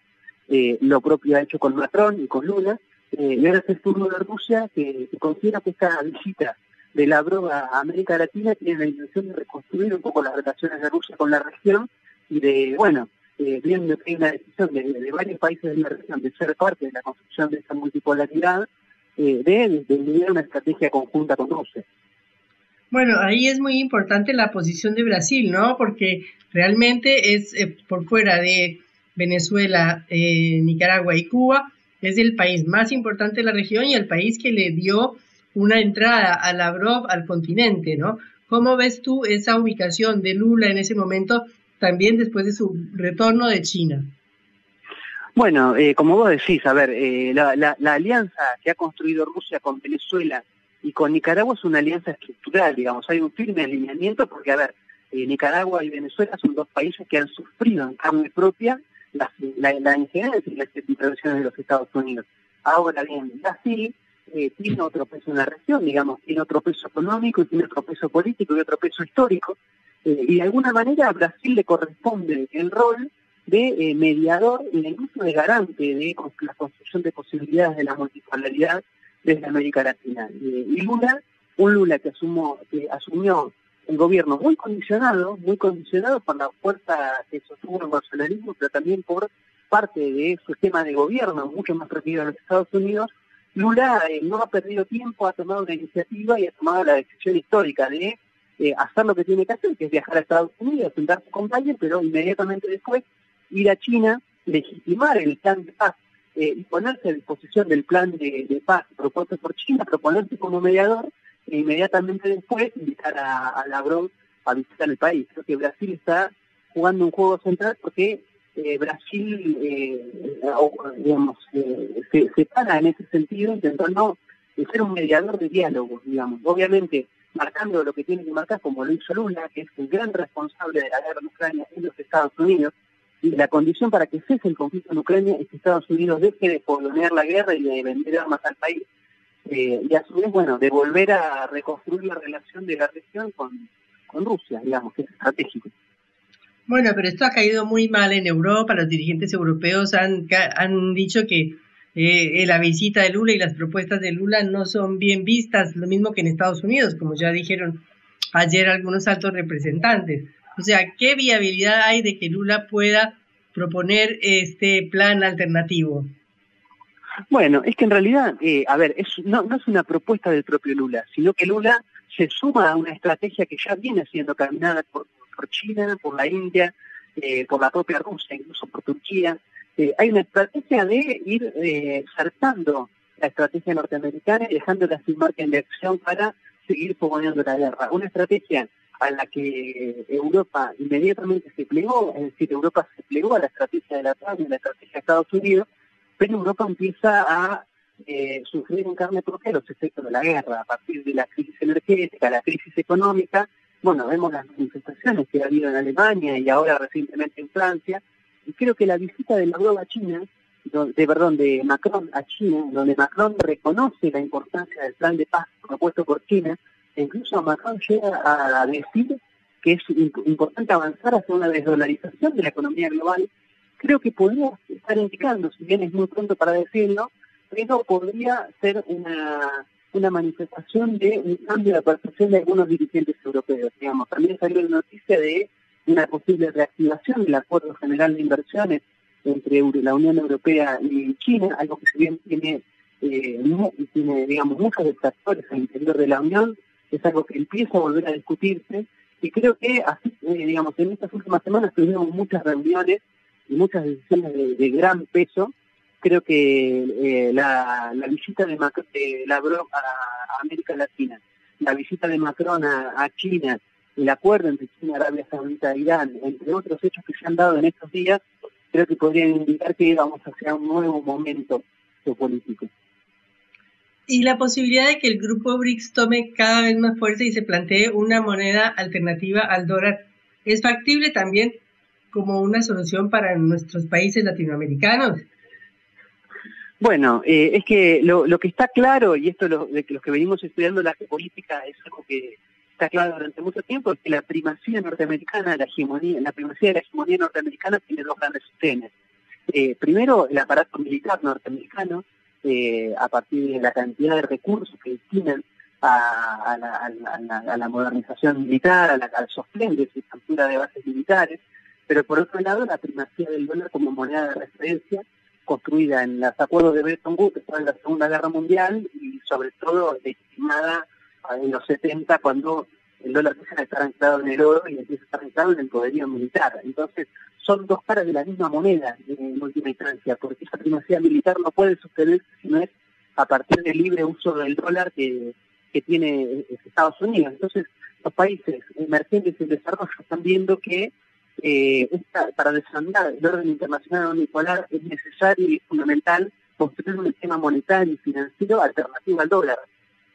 eh, lo propio ha hecho con Macron y con Lula, eh, y ahora es el turno de Rusia que, considera que esta visita de la droga a América Latina tiene la intención de reconstruir un poco las relaciones de Rusia con la región y de, bueno, eh, viendo que hay una decisión de, varios países de la región de ser parte de la construcción de esa multipolaridad, eh, de, de una estrategia conjunta con Rusia. Bueno, ahí es muy importante la posición de Brasil, ¿no? Porque realmente es eh, por fuera de Venezuela, eh, Nicaragua y Cuba, es el país más importante de la región y el país que le dio una entrada a la Lavrov al continente, ¿no? ¿Cómo ves tú esa ubicación de Lula en ese momento también después de su retorno de China. Bueno, eh, como vos decís, a ver, eh, la, alianza que ha construido Rusia con Venezuela y con Nicaragua es una alianza estructural, digamos, hay un firme alineamiento porque, a ver, eh, Nicaragua y Venezuela son dos países que han sufrido en carne propia la, la, injerencia y las intervenciones de los Estados Unidos. Ahora bien, Brasil tiene otro peso en la región, digamos, tiene otro peso económico tiene otro peso político y otro peso histórico, eh, y de alguna manera a Brasil le corresponde el rol de eh, mediador y incluso de garante de la construcción de posibilidades de la multipolaridad desde América Latina. Eh, y Lula, un Lula que, asumo, que asumió el gobierno muy condicionado, muy condicionado por la fuerza que sostuvo el pero también por parte de su esquema de gobierno, mucho más rápido en los Estados Unidos, Lula no ha perdido tiempo, ha tomado una iniciativa y ha tomado la decisión histórica de eh, hacer lo que tiene que hacer, que es viajar a Estados Unidos, sentarse con Biden, pero inmediatamente después ir a China, legitimar el plan de paz eh, y ponerse a disposición del plan de, paz propuesto por China, proponerse como mediador e inmediatamente después invitar a, a Lavrov a visitar el país. Creo que Brasil está jugando un juego central porque Brasil, digamos, se, se para en ese sentido intentando ser un mediador de diálogo, digamos. Obviamente, marcando lo que tiene que marcar, como lo hizo Lula, que es el gran responsable de la guerra en Ucrania en los Estados Unidos, y la condición para que cese el conflicto en Ucrania es que Estados Unidos deje de polonear la guerra y de vender armas al país, eh, y a su vez, bueno, de volver a reconstruir la relación de la región con, con Rusia, digamos, que es estratégico. Bueno, pero esto ha caído muy mal en Europa. Los dirigentes europeos han, han dicho que eh, la visita de Lula y las propuestas de Lula no son bien vistas, lo mismo que en Estados Unidos, como ya dijeron ayer algunos altos representantes. O sea, ¿qué viabilidad hay de que Lula pueda proponer este plan alternativo? Bueno, es que en realidad, eh, a ver, no, es una propuesta del propio Lula, sino que Lula se suma a una estrategia que ya viene siendo caminada por, China, por la India, eh, por la propia Rusia, incluso por Turquía. Eh, hay una estrategia de ir eh, saltando la estrategia norteamericana y dejándola sin margen de acción para seguir poniendo la guerra. Una estrategia a la que Europa inmediatamente se plegó, es decir, Europa se plegó a la estrategia de la TAN y a la estrategia de Estados Unidos, pero Europa empieza a eh, sufrir en carne propia los efectos de la guerra, a partir de la crisis energética, la crisis económica, bueno, vemos las manifestaciones que ha habido en Alemania y ahora recientemente en Francia, y creo que la visita de Lavrov a China, de, perdón, de Macron a China, donde Macron reconoce la importancia del plan de paz propuesto por China, e incluso Macron llega a decir que es importante avanzar hacia una desdolarización de la economía global, creo que podría estar indicando, si bien es muy pronto para decirlo, pero podría ser una, manifestación de un cambio de percepción de algunos dirigentes europeos. Digamos. También salió la noticia de una posible reactivación del Acuerdo General de Inversiones entre la Unión Europea y China, algo que si bien tiene, eh, tiene digamos, muchos detractores al interior de la Unión, es algo que empieza a volver a discutirse y creo que así, eh, digamos, en estas últimas semanas tuvimos muchas reuniones y muchas decisiones de, gran peso. Creo que eh, la, visita de, Macron, de a, América Latina, la visita de Macron a China, el acuerdo entre China, Arabia Saudita e Irán, entre otros hechos que se han dado en estos días, creo que podrían indicar que vamos hacia un nuevo momento geopolítico. Y la posibilidad de que el grupo BRICS tome cada vez más fuerza y se plantee una moneda alternativa al dólar es factible también como una solución para nuestros países latinoamericanos. Bueno, eh, es que lo, que está claro, y esto lo, de que los que venimos estudiando la geopolítica es algo que está claro durante mucho tiempo es que la primacía norteamericana, la hegemonía, la primacía de la hegemonía norteamericana tiene dos grandes sostenes. Eh, primero, el aparato militar norteamericano, eh, a partir de la cantidad de recursos que destinan a, la, modernización militar, a la, al sostén de su estructura de bases militares, pero por otro lado, la primacía del dólar como moneda de referencia, construida en los acuerdos de Bretton Woods después de la Segunda Guerra Mundial y sobre todo destinada en los 70 cuando el dólar empieza a estar anclado en el oro y empieza a estar anclado en el poderío militar. Entonces, son dos caras de la misma moneda en última instancia, porque esa primacía militar no puede sostenerse si no es a partir del libre uso del dólar que, que tiene Estados Unidos. Entonces, los países emergentes en desarrollo están viendo que eh, para desandar el orden internacional unipolar es necesario y fundamental construir un sistema monetario y financiero alternativo al dólar.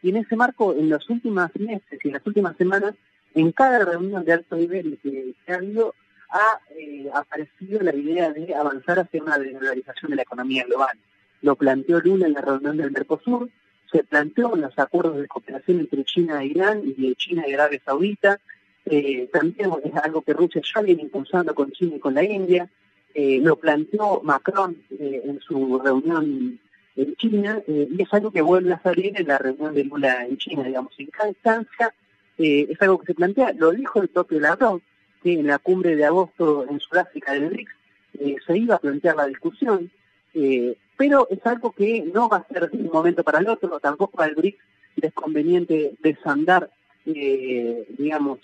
Y en ese marco, en los últimos meses y en las últimas semanas, en cada reunión de alto nivel que se ha habido, ha eh, aparecido la idea de avanzar hacia una desdolarización de la economía global. Lo planteó Lula en la reunión del Mercosur, se planteó en los acuerdos de cooperación entre China e Irán y de China y Arabia Saudita, eh, también es algo que Rusia ya viene impulsando con China y con la India, eh, lo planteó Macron en su reunión en China eh, y es algo que vuelve a salir en la reunión de Lula en China, digamos, en cada instancia eh, es algo que se plantea, lo dijo el propio Lavrov, que en la cumbre de agosto en Sudáfrica del BRICS eh, se iba a plantear la discusión, pero es algo que no va a ser de un momento para el otro, tampoco al BRICS es conveniente desandar, digamos,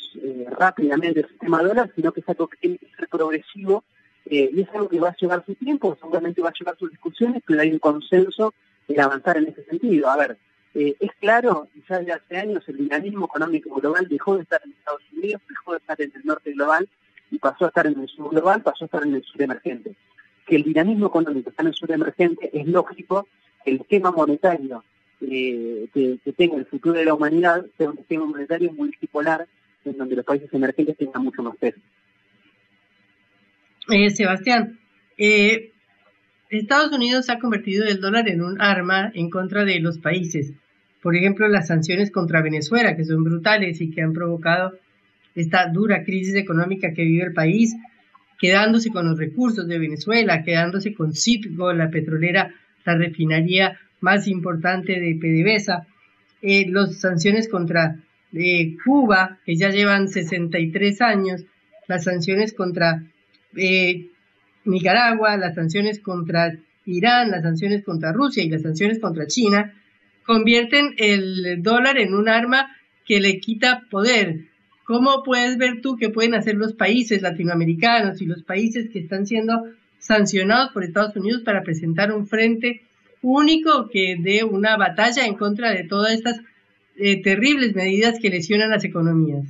rápidamente el sistema dólar, sino que es algo que tiene que ser progresivo eh, y es algo que va a llevar su tiempo, seguramente va a llevar sus discusiones, pero hay un consenso en avanzar en ese sentido. A ver, eh, es claro, ya desde hace años el dinamismo económico global dejó de estar en Estados Unidos, dejó de estar en el norte global y pasó a estar en el sur global, pasó a estar en el sur emergente. Que el dinamismo económico está en el sur emergente, es lógico el esquema monetario eh, que, tenga el futuro de la humanidad sea un esquema monetario multipolar en donde los países emergentes tengan mucho más peso. Eh, Sebastián, eh, Estados Unidos ha convertido el dólar en un arma en contra de los países. Por ejemplo, las sanciones contra Venezuela, que son brutales y que han provocado esta dura crisis económica que vive el país, quedándose con los recursos de Venezuela, quedándose con Citgo, la petrolera, la refinaría más importante de PDVSA, eh, las sanciones contra eh, Cuba, que ya llevan 63 años, las sanciones contra eh, Nicaragua, las sanciones contra Irán, las sanciones contra Rusia y las sanciones contra China, convierten el dólar en un arma que le quita poder. ¿Cómo puedes ver tú que pueden hacer los países latinoamericanos y los países que están siendo sancionados por Estados Unidos para presentar un frente único que dé una batalla en contra de todas estas eh, terribles medidas que lesionan las economías?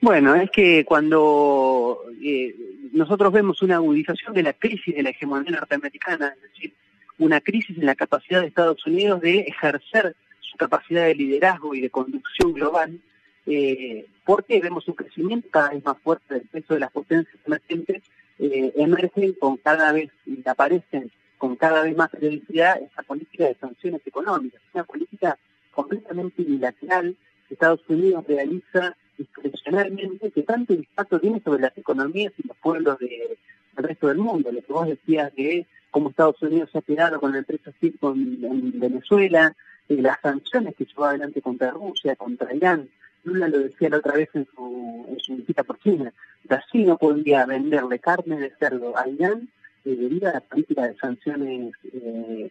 Bueno, es que cuando eh, nosotros vemos una agudización de la crisis de la hegemonía norteamericana, es decir, una crisis en la capacidad de Estados Unidos de ejercer su capacidad de liderazgo y de conducción global, eh, porque vemos un crecimiento cada vez más fuerte del peso de las potencias emergentes, eh, emergen con cada vez y aparecen con cada vez más periodicidad esta política de sanciones económicas, una política completamente bilateral que Estados Unidos realiza discrecionalmente que tanto impacto tiene sobre las economías y los pueblos del resto del mundo. Lo que vos decías de cómo Estados Unidos se ha quedado con la empresa CIP con, en Venezuela, eh, las sanciones que llevó adelante contra Rusia, contra Irán. Lula lo decía la otra vez en su, en su visita por China. Brasil no podía venderle carne de cerdo a Irán eh, debido a la política de sanciones eh,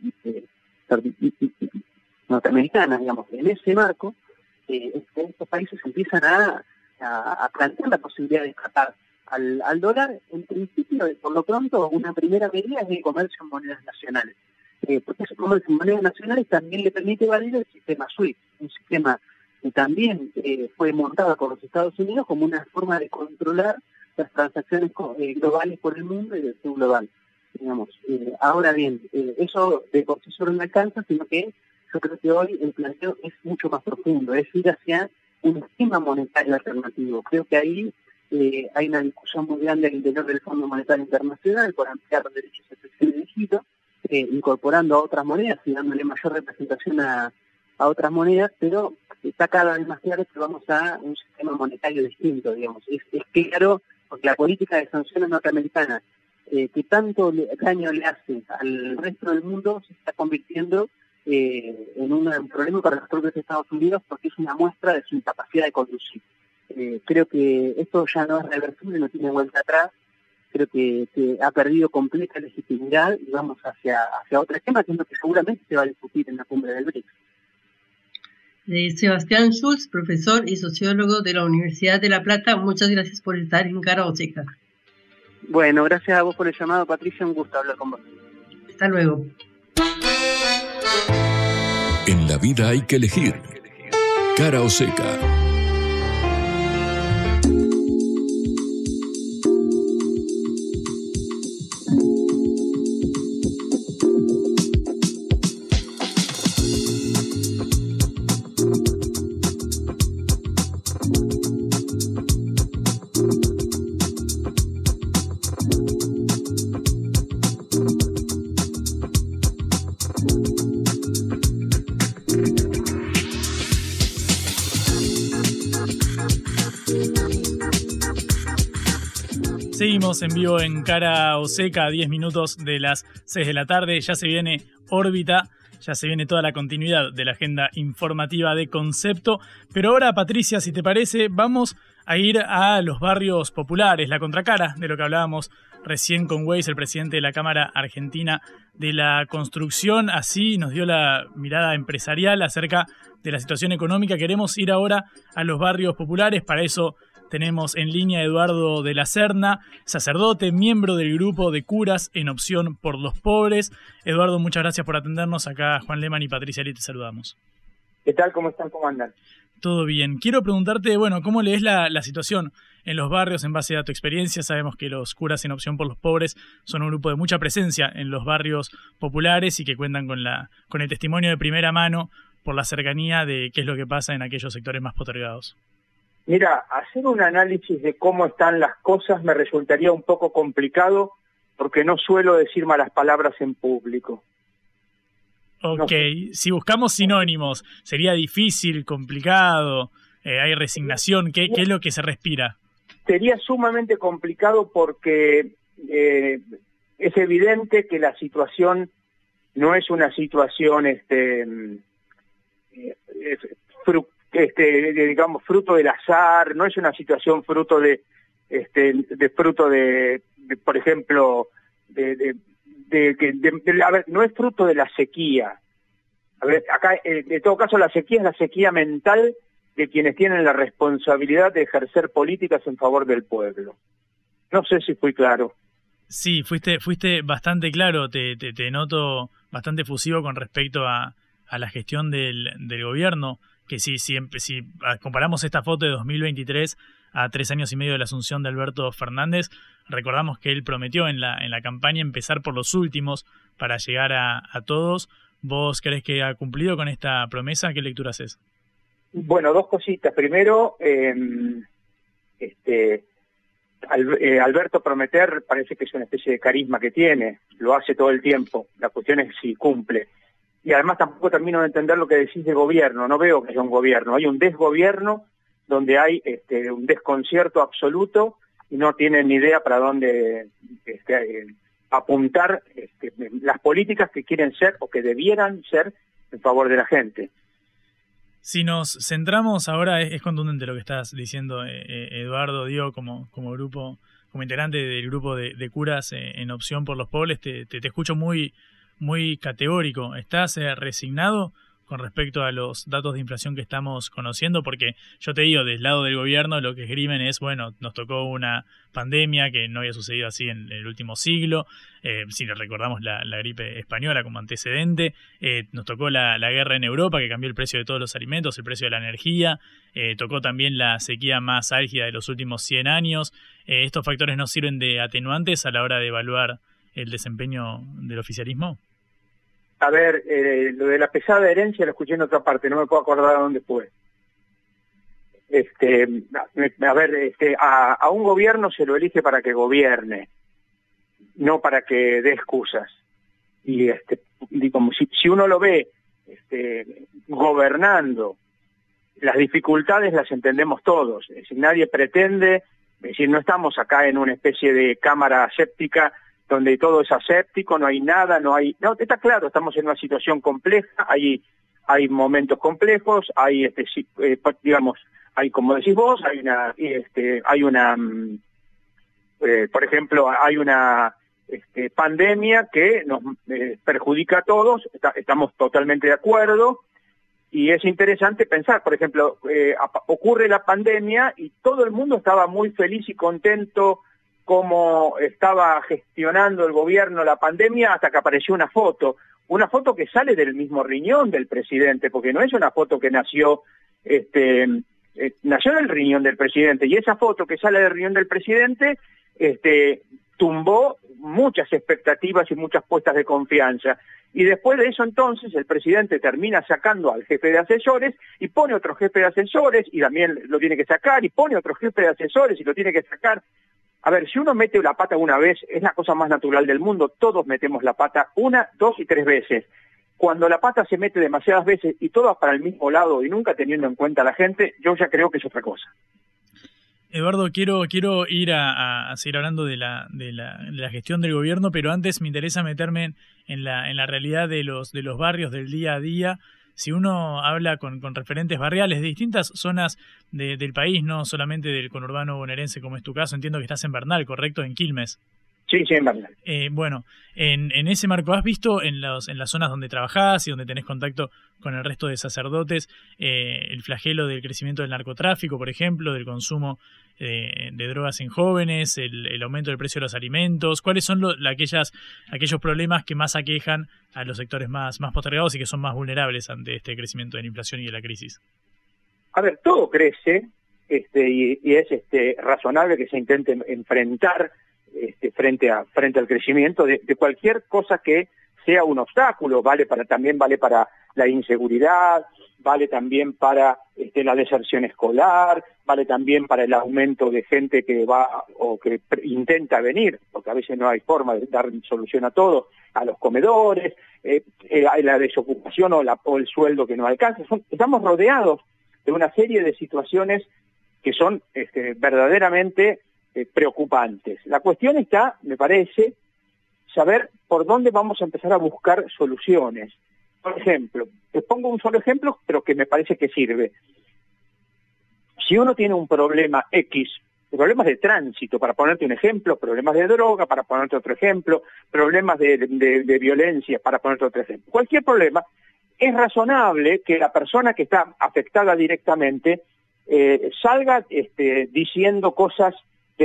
norteamericanas, digamos. En ese marco, estos países empiezan a, plantear la posibilidad de escapar al, al, dólar, en principio, por lo pronto, una primera medida es el comercio en monedas nacionales. Eh, porque ese comercio en monedas nacionales también le permite valer el sistema SWIFT, un sistema que también eh, fue montado por los Estados Unidos como una forma de controlar las transacciones eh, globales por el mundo y del sur global. Digamos. ahora bien, eso de por sí solo no alcanza, sino que yo creo que hoy el planteo es mucho más profundo, es ir hacia un esquema monetario alternativo. Creo que ahí eh, hay una discusión muy grande al interior del Fondo Monetario Internacional por ampliar los derechos de Egipto, eh, incorporando a otras monedas y dándole mayor representación a, otras monedas, pero está cada vez más claro que vamos a un sistema monetario distinto, digamos. Es, claro, porque la política de sanciones norteamericanas, eh, que tanto daño le hace al resto del mundo, se está convirtiendo eh, en un, problema para los propios Estados Unidos porque es una muestra de su incapacidad de conducir. Eh, creo que esto ya no es reversible, no tiene vuelta atrás. Creo que, ha perdido completa legitimidad y vamos hacia, hacia otro tema que es lo que seguramente se va a discutir en la cumbre del BRICS. Eh, Sebastián Schulz, profesor y sociólogo de la Universidad de La Plata, muchas gracias por estar en Cara Oseca. Bueno, gracias a vos por el llamado, Patricia, un gusto hablar con vos. Hasta luego. En la vida hay que elegir. Cara o en vivo en Cara o Seca, a 10 minutos de las 6 de la tarde. Ya se viene órbita, ya se viene toda la continuidad de la agenda informativa de concepto. Pero ahora, Patricia, si te parece, vamos a ir a los barrios populares, la contracara de lo que hablábamos recién con Weiss, el presidente de la Cámara Argentina de la Construcción. Así nos dio la mirada empresarial acerca de la situación económica. Queremos ir ahora a los barrios populares. Para eso tenemos en línea a Eduardo de la Serna, sacerdote, miembro del grupo de curas en opción por los pobres. Eduardo, muchas gracias por atendernos. Acá Juan Leman y Patricia Lee te saludamos. ¿Qué tal? ¿Cómo están? ¿Cómo andan? Todo bien. Quiero preguntarte, bueno, ¿cómo lees la, la situación en los barrios en base a tu experiencia. Sabemos que los curas en opción por los pobres son un grupo de mucha presencia en los barrios populares y que cuentan con, la, con el testimonio de primera mano por la cercanía de qué es lo que pasa en aquellos sectores más potergados. Mira, hacer un análisis de cómo están las cosas me resultaría un poco complicado porque no suelo decir malas palabras en público. Ok, si buscamos sinónimos, sería difícil, complicado, eh, hay resignación, ¿Qué, es lo que se respira? Sería sumamente complicado porque eh, es evidente que la situación no es una situación este, eh, este digamos fruto del azar, no es una situación fruto de este de fruto de, por ejemplo de, de, a ver, no es fruto de la sequía. A ver, acá, eh, en todo caso, la sequía es la sequía mental de quienes tienen la responsabilidad de ejercer políticas en favor del pueblo. No sé si fui claro. Sí, fuiste, fuiste bastante claro, te, te, noto bastante fusivo con respecto a, a la gestión del, del gobierno, que si, si, si comparamos esta foto de 2023 a tres años y medio de la asunción de Alberto Fernández, recordamos que él prometió en la, en la campaña empezar por los últimos para llegar a, a todos. ¿Vos crees que ha cumplido con esta promesa? ¿Qué lectura haces? Bueno, dos cositas. Primero, em, este, eh, Alberto Prometer parece que es una especie de carisma que tiene, lo hace todo el tiempo. La cuestión es si cumple. Y además tampoco termino de entender lo que decís de gobierno. No veo que haya un gobierno. Hay un desgobierno donde hay este, un desconcierto absoluto y no tienen ni idea para dónde este, apuntar este, las políticas que quieren ser o que debieran ser en favor de la gente. Si nos centramos ahora, es, contundente lo que estás diciendo, eh, eh, Eduardo, Dio, como, como grupo, como integrante del grupo de, curas eh, en opción por los pobres, te, te, escucho muy, muy categórico. ¿Estás resignado con respecto a los datos de inflación que estamos conociendo, porque yo te digo, del lado del gobierno lo que esgrimen es, bueno, nos tocó una pandemia que no había sucedido así en el último siglo, eh, si recordamos la, gripe española como antecedente, eh, nos tocó la, guerra en Europa que cambió el precio de todos los alimentos, el precio de la energía, eh, tocó también la sequía más álgida de los últimos 100 años, ¿estos factores no sirven de atenuantes a la hora de evaluar el desempeño del oficialismo? A ver, eh, lo de la pesada herencia lo escuché en otra parte, no me puedo acordar a dónde fue. Este, a ver, este, a, un gobierno se lo elige para que gobierne, no para que dé excusas. Y este, como si, si uno lo ve este, gobernando, las dificultades las entendemos todos. Es decir, nadie pretende, es decir, no estamos acá en una especie de cámara séptica donde todo es aséptico, no hay nada, no hay... No, está claro, estamos en una situación compleja, hay, hay momentos complejos, hay, este, eh, digamos, hay, como decís vos, hay una, este, hay una, mm, eh, por ejemplo, hay una este, pandemia que nos eh, perjudica a todos, estamos totalmente de acuerdo, y es interesante pensar, por ejemplo, ocurre la pandemia y todo el mundo estaba muy feliz y contento cómo estaba gestionando el gobierno la pandemia hasta que apareció una foto, una foto que sale del mismo riñón del presidente, porque no es una foto que nació, este, eh, nació del riñón del presidente, y esa foto que sale del riñón del presidente, este, tumbó muchas expectativas y muchas puestas de confianza. Y después de eso entonces el presidente termina sacando al jefe de asesores y pone otro jefe de asesores y también lo tiene que sacar y pone otro jefe de asesores y lo tiene que sacar. A ver, si uno mete la pata una vez, es la cosa más natural del mundo, todos metemos la pata una, dos y tres veces. Cuando la pata se mete demasiadas veces y todas para el mismo lado y nunca teniendo en cuenta a la gente, yo ya creo que es otra cosa. Eduardo, quiero, quiero ir a, seguir hablando de la, de, la, gestión del gobierno, pero antes me interesa meterme en la, en la realidad de los, de los barrios del día a día si uno habla con, con referentes barriales de distintas zonas del país, no solamente del conurbano bonaerense como es tu caso, entiendo que estás en Bernal, ¿correcto? En Quilmes. Sí, sí, en Bernal. Eh, bueno, en, en, ese marco, ¿has visto en, los, en las zonas donde trabajás y donde tenés contacto con el resto de sacerdotes eh, el flagelo del crecimiento del narcotráfico, por ejemplo, del consumo eh, de drogas en jóvenes, el, aumento del precio de los alimentos? ¿Cuáles son aquellas, aquellos problemas que más aquejan a los sectores más, más postergados y que son más vulnerables ante este crecimiento de la inflación y de la crisis? A ver, todo crece, este, y, es este, razonable que se intente enfrentar este, frente, a, frente al crecimiento de, cualquier cosa que sea un obstáculo, vale para, también vale para la inseguridad, vale también para este, la deserción escolar, vale también para el aumento de gente que va o que intenta venir, porque a veces no hay forma de dar solución a todo, a los comedores, eh, eh, la desocupación o, la, o el sueldo que no alcanza. estamos rodeados de una serie de situaciones que son este, verdaderamente eh, preocupantes. La cuestión está, me parece, saber por dónde vamos a empezar a buscar soluciones. Por ejemplo, les pongo un solo ejemplo, pero que me parece que sirve. Si uno tiene un problema X, problemas de tránsito, para ponerte un ejemplo, problemas de droga, para ponerte otro ejemplo, problemas de, violencia, para ponerte otro ejemplo. Cualquier problema, es razonable que la persona que está afectada directamente eh, salga este, diciendo cosas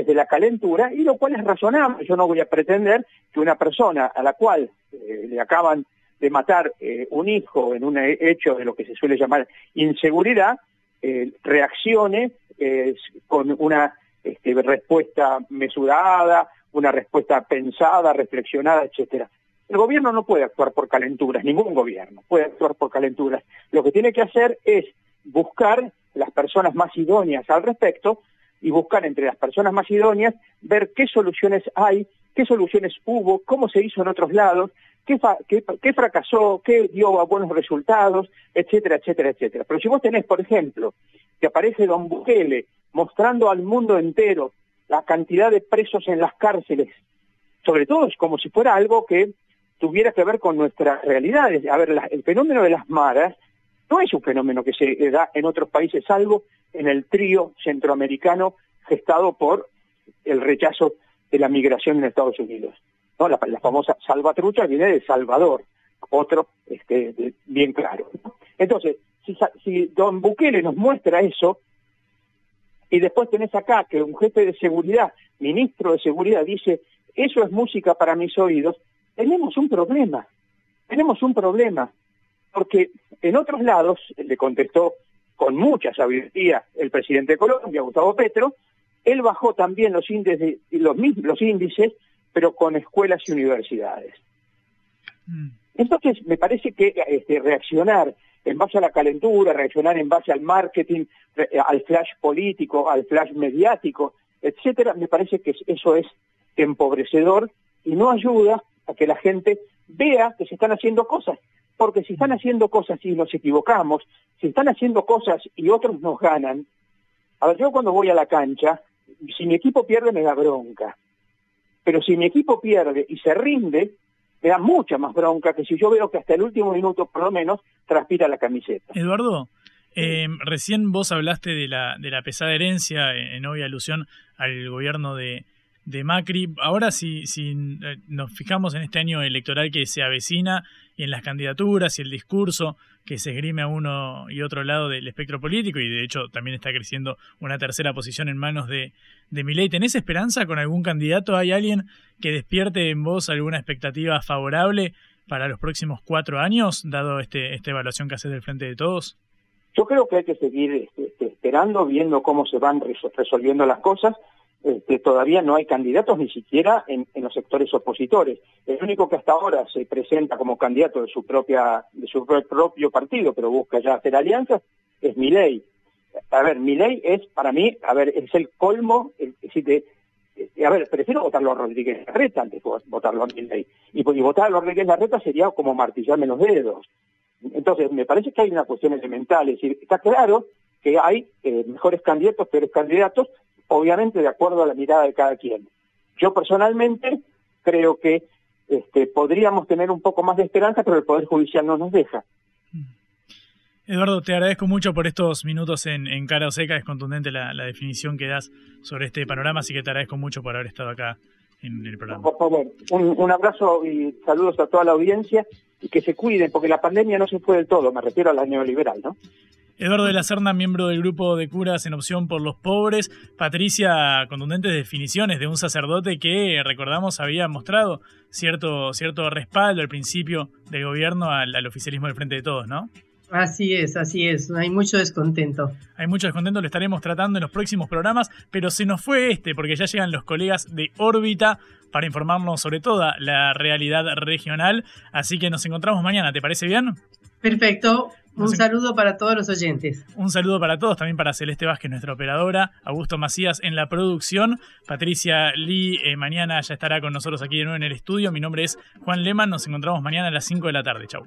desde la calentura, y lo cual es razonable. Yo no voy a pretender que una persona a la cual eh, le acaban de matar eh, un hijo en un hecho de lo que se suele llamar inseguridad, reaccione con una este, respuesta mesurada, una respuesta pensada, reflexionada, etcétera. El gobierno no puede actuar por calenturas, ningún gobierno puede actuar por calenturas. Lo que tiene que hacer es buscar las personas más idóneas al respecto y buscar entre las personas más idóneas ver qué soluciones hay, qué soluciones hubo, cómo se hizo en otros lados, qué, qué, fracasó, qué dio a buenos resultados, etcétera, etcétera, etcétera. Pero si vos tenés, por ejemplo, que aparece don Bukele mostrando al mundo entero la cantidad de presos en las cárceles, sobre todo es como si fuera algo que tuviera que ver con nuestras realidades. A ver, el fenómeno de las maras no es un fenómeno que se da en otros países, salvo en el trío centroamericano gestado por el rechazo de la migración en Estados Unidos. ¿no? La, famosa salvatrucha viene de Salvador, otro este, bien claro. Entonces, si, si don Bukele nos muestra eso, y después tenés acá que un jefe de seguridad, ministro de seguridad, dice, eso es música para mis oídos, tenemos un problema, tenemos un problema, porque en otros lados, le contestó con mucha sabiduría el presidente de Colombia, Gustavo Petro, él bajó también los índices, los, los índices pero con escuelas y universidades. Mm. Entonces, me parece que este, reaccionar en base a la calentura, reaccionar en base al marketing, al flash político, al flash mediático, etcétera, me parece que eso es empobrecedor y no ayuda a que la gente vea que se están haciendo cosas. Porque si están haciendo cosas y nos equivocamos, si están haciendo cosas y otros nos ganan, a ver, yo cuando voy a la cancha, si mi equipo pierde me da bronca. Pero si mi equipo pierde y se rinde, me da mucha más bronca que si yo veo que hasta el último minuto, por lo menos, transpira la camiseta. Eduardo, eh, recién vos hablaste de la, de la pesada herencia, en obvia alusión al gobierno de, de Macri. Ahora, si, si eh, nos fijamos en este año electoral que se avecina y en las candidaturas y el discurso que se esgrime a uno y otro lado del espectro político, y de hecho también está creciendo una tercera posición en manos de, de Milei, ¿tenés esperanza con algún candidato? ¿Hay alguien que despierte en vos alguna expectativa favorable para los próximos cuatro años, dado este, esta evaluación que haces del Frente de Todos? Yo creo que hay que seguir este, esperando, viendo cómo se van resolviendo las cosas este, todavía no hay candidatos ni siquiera en, los sectores opositores. El único que hasta ahora se presenta como candidato de su propia de su propio partido, pero busca ya hacer alianzas, es Milei. A ver, Milei es para mí, a ver, es el colmo, de, a ver, prefiero votarlo a Rodríguez Larreta antes de votarlo a Milei. Y, y votar a Rodríguez Larreta sería como martillarme los dedos. Entonces, me parece que hay una cuestión elemental, es decir, está claro que hay eh, mejores candidatos, peores candidatos, obviamente de acuerdo a la mirada de cada quien. Yo personalmente creo que este, podríamos tener un poco más de esperanza, pero el Poder Judicial no nos deja. Eduardo, te agradezco mucho por estos minutos en, en Cara o Seca. Es contundente la, definición que das sobre este panorama, así que te agradezco mucho por haber estado acá en el programa. Por favor, un, un abrazo y saludos a toda la audiencia y que se cuiden, porque la pandemia no se fue del todo, me refiero a la neoliberal, ¿no? Eduardo de la Serna, miembro del grupo de curas en opción por los pobres. Patricia, contundentes definiciones de un sacerdote que, recordamos, había mostrado cierto, cierto respaldo al principio del gobierno al, oficialismo del Frente de Todos, ¿no? Así es, así es. Hay mucho descontento. Hay mucho descontento, lo estaremos tratando en los próximos programas, pero se nos fue este porque ya llegan los colegas de órbita para informarnos sobre toda la realidad regional. Así que nos encontramos mañana, ¿te parece bien? Perfecto. Un saludo para todos los oyentes. Un saludo para todos, también para Celeste Vázquez, nuestra operadora, Augusto Macías en la producción, Patricia Lee eh, mañana ya estará con nosotros aquí de nuevo en el estudio. Mi nombre es Juan Leman, nos encontramos mañana a las 5 de la tarde. Chau.